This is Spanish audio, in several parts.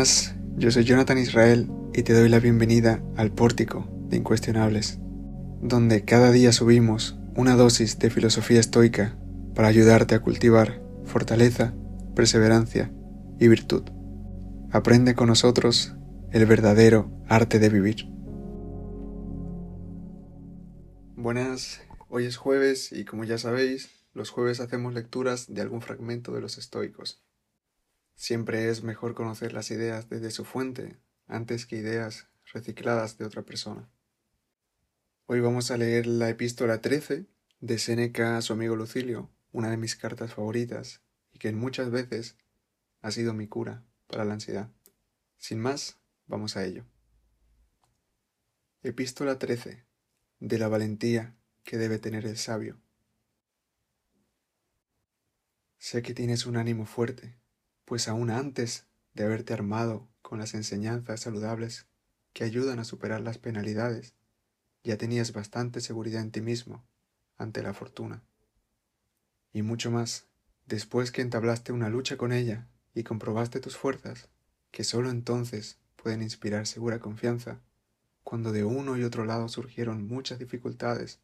Buenas, yo soy Jonathan Israel y te doy la bienvenida al Pórtico de Incuestionables, donde cada día subimos una dosis de filosofía estoica para ayudarte a cultivar fortaleza, perseverancia y virtud. Aprende con nosotros el verdadero arte de vivir. Buenas, hoy es jueves y como ya sabéis, los jueves hacemos lecturas de algún fragmento de los estoicos. Siempre es mejor conocer las ideas desde su fuente antes que ideas recicladas de otra persona. Hoy vamos a leer la epístola 13 de Séneca a su amigo Lucilio, una de mis cartas favoritas y que muchas veces ha sido mi cura para la ansiedad. Sin más, vamos a ello. Epístola 13 de la valentía que debe tener el sabio. Sé que tienes un ánimo fuerte, pues aún antes de haberte armado con las enseñanzas saludables que ayudan a superar las penalidades, ya tenías bastante seguridad en ti mismo ante la fortuna. Y mucho más, después que entablaste una lucha con ella y comprobaste tus fuerzas, que sólo entonces pueden inspirar segura confianza, cuando de uno y otro lado surgieron muchas dificultades,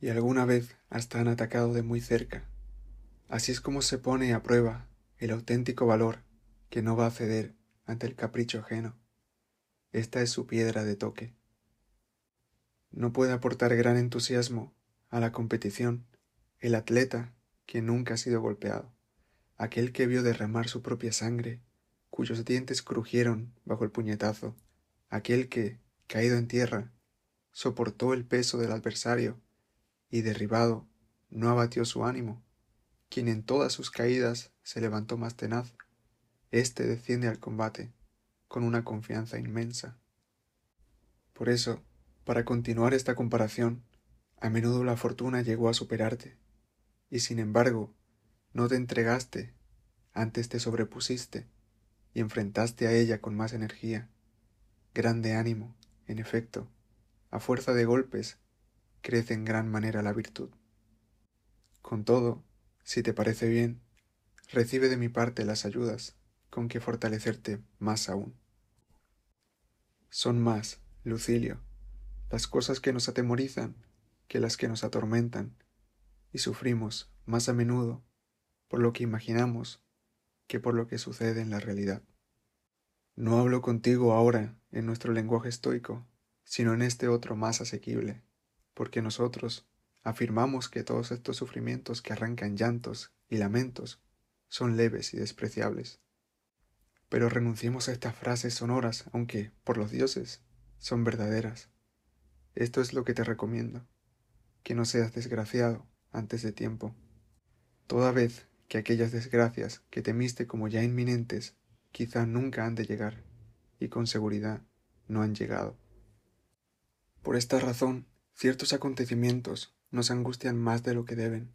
y alguna vez hasta han atacado de muy cerca. Así es como se pone a prueba el auténtico valor que no va a ceder ante el capricho ajeno. Esta es su piedra de toque. No puede aportar gran entusiasmo a la competición el atleta que nunca ha sido golpeado, aquel que vio derramar su propia sangre, cuyos dientes crujieron bajo el puñetazo, aquel que, caído en tierra, soportó el peso del adversario y derribado, no abatió su ánimo, quien en todas sus caídas se levantó más tenaz, éste desciende al combate con una confianza inmensa. Por eso, para continuar esta comparación, a menudo la fortuna llegó a superarte, y sin embargo, no te entregaste, antes te sobrepusiste y enfrentaste a ella con más energía. Grande ánimo, en efecto, a fuerza de golpes, crece en gran manera la virtud. Con todo, si te parece bien, recibe de mi parte las ayudas con que fortalecerte más aún. Son más, Lucilio, las cosas que nos atemorizan que las que nos atormentan, y sufrimos más a menudo por lo que imaginamos que por lo que sucede en la realidad. No hablo contigo ahora en nuestro lenguaje estoico, sino en este otro más asequible, porque nosotros afirmamos que todos estos sufrimientos que arrancan llantos y lamentos son leves y despreciables. Pero renunciemos a estas frases sonoras, aunque, por los dioses, son verdaderas. Esto es lo que te recomiendo, que no seas desgraciado antes de tiempo. Toda vez que aquellas desgracias que temiste como ya inminentes quizá nunca han de llegar, y con seguridad no han llegado. Por esta razón, ciertos acontecimientos nos angustian más de lo que deben,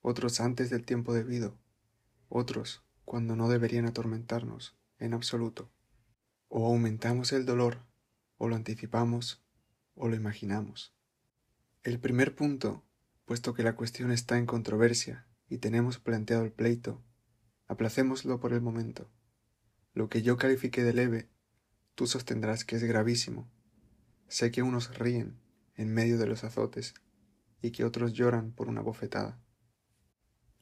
otros antes del tiempo debido, otros cuando no deberían atormentarnos en absoluto. O aumentamos el dolor, o lo anticipamos, o lo imaginamos. El primer punto, puesto que la cuestión está en controversia y tenemos planteado el pleito, aplacémoslo por el momento. Lo que yo califique de leve, tú sostendrás que es gravísimo. Sé que unos ríen en medio de los azotes y que otros lloran por una bofetada.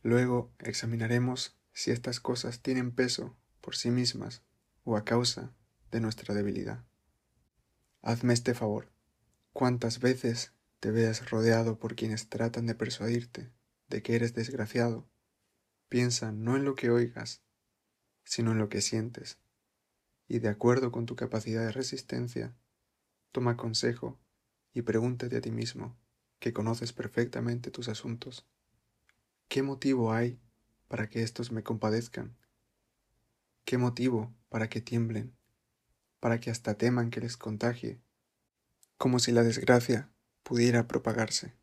Luego examinaremos si estas cosas tienen peso por sí mismas o a causa de nuestra debilidad. Hazme este favor. ¿Cuántas veces te veas rodeado por quienes tratan de persuadirte de que eres desgraciado? Piensa no en lo que oigas, sino en lo que sientes, y de acuerdo con tu capacidad de resistencia, toma consejo y pregúntate a ti mismo que conoces perfectamente tus asuntos. ¿Qué motivo hay para que éstos me compadezcan? ¿Qué motivo para que tiemblen? Para que hasta teman que les contagie, como si la desgracia pudiera propagarse.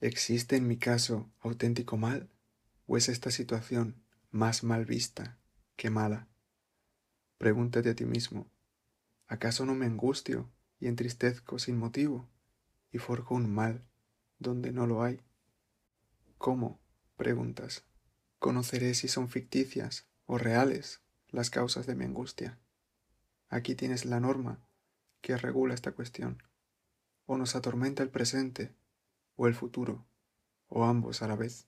¿Existe en mi caso auténtico mal? ¿O es esta situación más mal vista que mala? Pregúntate a ti mismo, ¿acaso no me angustio y entristezco sin motivo? y forjo un mal donde no lo hay. ¿Cómo? preguntas. Conoceré si son ficticias o reales las causas de mi angustia. Aquí tienes la norma que regula esta cuestión. O nos atormenta el presente o el futuro, o ambos a la vez.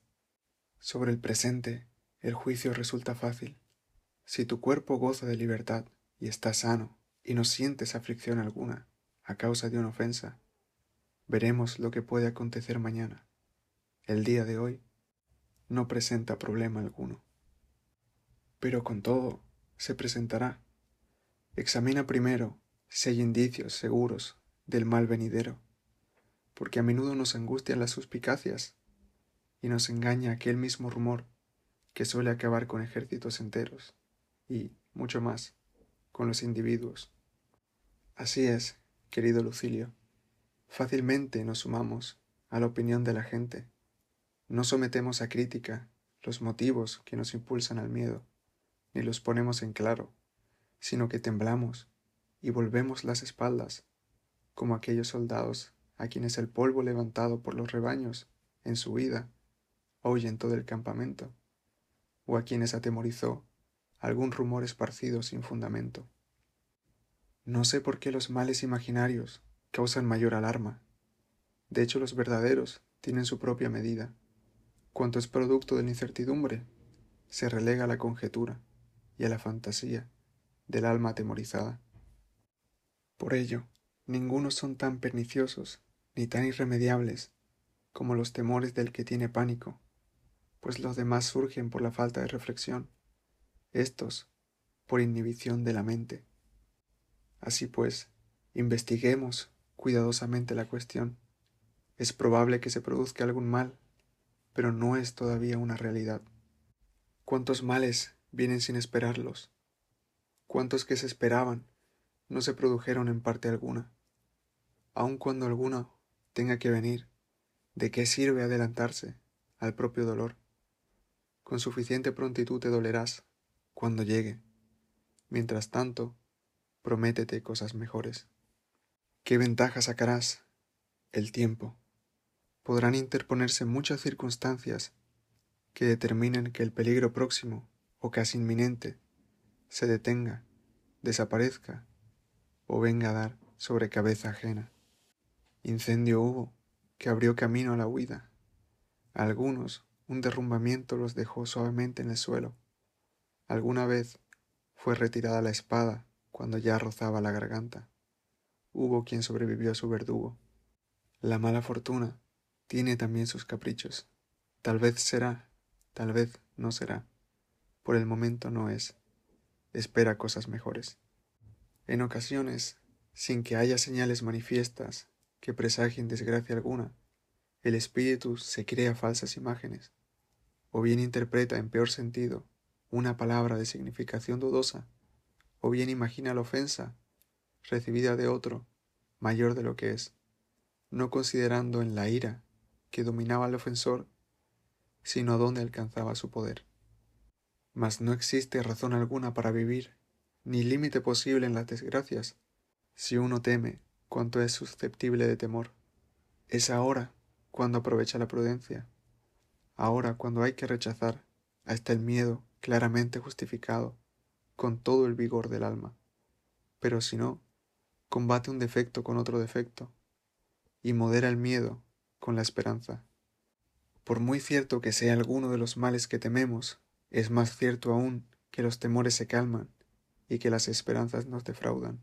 Sobre el presente, el juicio resulta fácil. Si tu cuerpo goza de libertad y está sano y no sientes aflicción alguna a causa de una ofensa, veremos lo que puede acontecer mañana. El día de hoy no presenta problema alguno. Pero con todo, se presentará. Examina primero si hay indicios seguros del mal venidero, porque a menudo nos angustian las suspicacias y nos engaña aquel mismo rumor que suele acabar con ejércitos enteros y, mucho más, con los individuos. Así es, querido Lucilio, fácilmente nos sumamos a la opinión de la gente, no sometemos a crítica los motivos que nos impulsan al miedo, ni los ponemos en claro, sino que temblamos y volvemos las espaldas, como aquellos soldados a quienes el polvo levantado por los rebaños en su huida ahuyentó del campamento, o a quienes atemorizó algún rumor esparcido sin fundamento. No sé por qué los males imaginarios causan mayor alarma. De hecho, los verdaderos tienen su propia medida. Cuanto es producto de la incertidumbre, se relega a la conjetura y a la fantasía del alma atemorizada. Por ello, ninguno son tan perniciosos ni tan irremediables como los temores del que tiene pánico, pues los demás surgen por la falta de reflexión, estos por inhibición de la mente. Así pues, investiguemos cuidadosamente la cuestión. Es probable que se produzca algún mal, pero no es todavía una realidad. ¿Cuántos males vienen sin esperarlos? ¿Cuántos que se esperaban no se produjeron en parte alguna? Aun cuando alguno tenga que venir, ¿de qué sirve adelantarse al propio dolor? Con suficiente prontitud te dolerás cuando llegue. Mientras tanto, prométete cosas mejores. ¿Qué ventaja sacarás? El tiempo. Podrán interponerse muchas circunstancias que determinen que el peligro próximo o casi inminente se detenga, desaparezca o venga a dar sobre cabeza ajena. Incendio hubo que abrió camino a la huida. A algunos un derrumbamiento los dejó suavemente en el suelo. Alguna vez fue retirada la espada cuando ya rozaba la garganta hubo quien sobrevivió a su verdugo. La mala fortuna tiene también sus caprichos. Tal vez será, tal vez no será. Por el momento no es. Espera cosas mejores. En ocasiones, sin que haya señales manifiestas que presagien desgracia alguna, el espíritu se crea falsas imágenes, o bien interpreta en peor sentido una palabra de significación dudosa, o bien imagina la ofensa recibida de otro, mayor de lo que es, no considerando en la ira que dominaba al ofensor, sino dónde alcanzaba su poder. Mas no existe razón alguna para vivir, ni límite posible en las desgracias, si uno teme cuanto es susceptible de temor. Es ahora cuando aprovecha la prudencia, ahora cuando hay que rechazar hasta el miedo claramente justificado, con todo el vigor del alma. Pero si no, combate un defecto con otro defecto, y modera el miedo con la esperanza. Por muy cierto que sea alguno de los males que tememos, es más cierto aún que los temores se calman y que las esperanzas nos defraudan.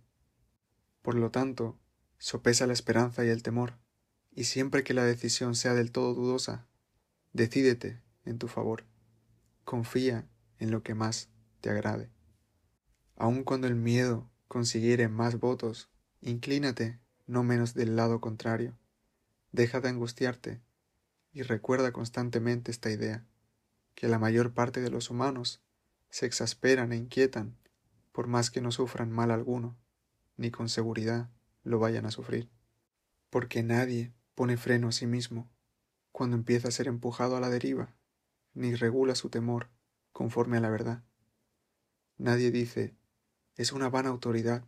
Por lo tanto, sopesa la esperanza y el temor, y siempre que la decisión sea del todo dudosa, decídete en tu favor. Confía en lo que más te agrade. Aun cuando el miedo consiguiere más votos Inclínate no menos del lado contrario. Deja de angustiarte y recuerda constantemente esta idea, que la mayor parte de los humanos se exasperan e inquietan por más que no sufran mal alguno, ni con seguridad lo vayan a sufrir. Porque nadie pone freno a sí mismo cuando empieza a ser empujado a la deriva, ni regula su temor conforme a la verdad. Nadie dice, es una vana autoridad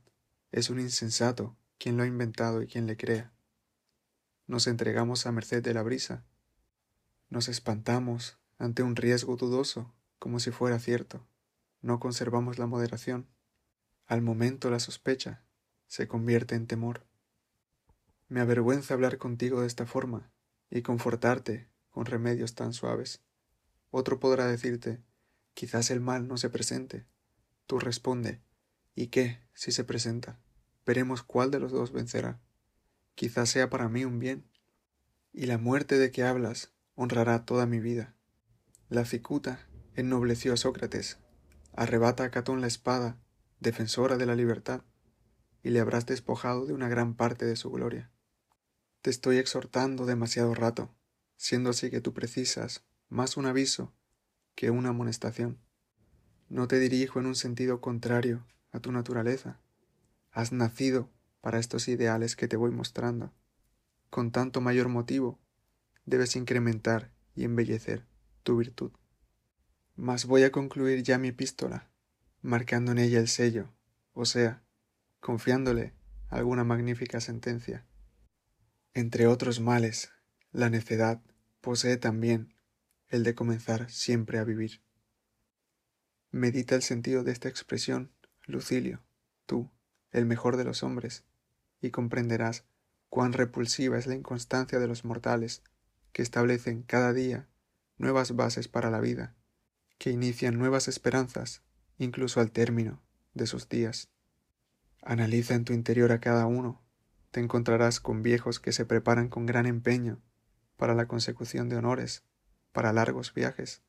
es un insensato quien lo ha inventado y quien le crea. Nos entregamos a merced de la brisa. Nos espantamos ante un riesgo dudoso como si fuera cierto. no conservamos la moderación, al momento la sospecha se convierte en temor. Me avergüenza hablar contigo de esta forma y confortarte con remedios tan suaves. Otro podrá decirte, quizás el mal no se presente. Tú responde, ¿y qué si se presenta? Veremos cuál de los dos vencerá. Quizás sea para mí un bien. Y la muerte de que hablas honrará toda mi vida. La cicuta ennobleció a Sócrates, arrebata a Catón la espada, defensora de la libertad, y le habrás despojado de una gran parte de su gloria. Te estoy exhortando demasiado rato, siendo así que tú precisas más un aviso que una amonestación. No te dirijo en un sentido contrario a tu naturaleza. Has nacido para estos ideales que te voy mostrando. Con tanto mayor motivo, debes incrementar y embellecer tu virtud. Mas voy a concluir ya mi epístola, marcando en ella el sello, o sea, confiándole alguna magnífica sentencia. Entre otros males, la necedad posee también el de comenzar siempre a vivir. Medita el sentido de esta expresión, Lucilio, tú, el mejor de los hombres, y comprenderás cuán repulsiva es la inconstancia de los mortales que establecen cada día nuevas bases para la vida que inician nuevas esperanzas incluso al término de sus días. Analiza en tu interior a cada uno, te encontrarás con viejos que se preparan con gran empeño para la consecución de honores, para largos viajes,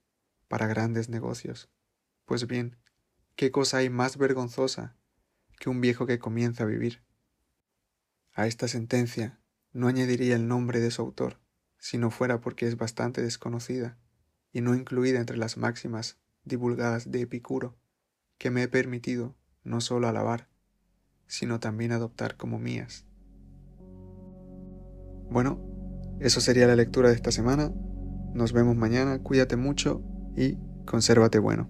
para grandes negocios. Pues bien, ¿qué cosa hay más vergonzosa que un viejo que comienza a vivir? A esta sentencia no añadiría el nombre de su autor, si no fuera porque es bastante desconocida y no incluida entre las máximas divulgadas de Epicuro, que me he permitido no solo alabar, sino también adoptar como mías. Bueno, eso sería la lectura de esta semana. Nos vemos mañana, cuídate mucho y consérvate bueno.